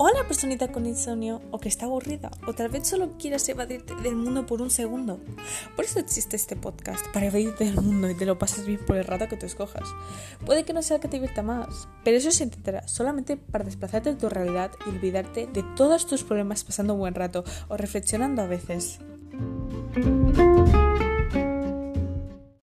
Hola personita con insomnio o que está aburrida o tal vez solo quieras evadirte del mundo por un segundo. Por eso existe este podcast, para evadirte del mundo y te lo pases bien por el rato que te escojas. Puede que no sea el que te divierta más, pero eso se intentará solamente para desplazarte de tu realidad y olvidarte de todos tus problemas pasando un buen rato o reflexionando a veces.